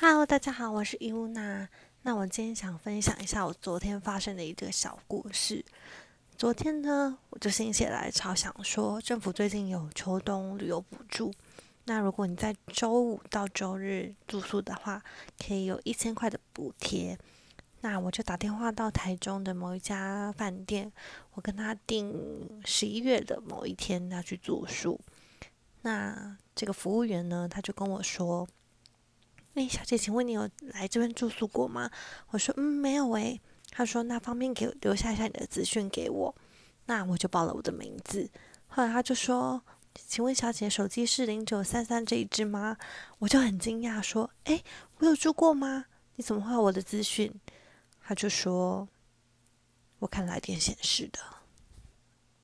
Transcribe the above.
Hello，大家好，我是伊乌娜。那我今天想分享一下我昨天发生的一个小故事。昨天呢，我就心血来潮想说，政府最近有秋冬旅游补助，那如果你在周五到周日住宿的话，可以有一千块的补贴。那我就打电话到台中的某一家饭店，我跟他订十一月的某一天要去住宿。那这个服务员呢，他就跟我说。哎，小姐，请问你有来这边住宿过吗？我说，嗯，没有诶。他说，那方便给留下一下你的资讯给我。那我就报了我的名字。后来他就说，请问小姐手机是零九三三这一支吗？我就很惊讶，说，哎，我有住过吗？你怎么会有我的资讯？他就说，我看来电显示的。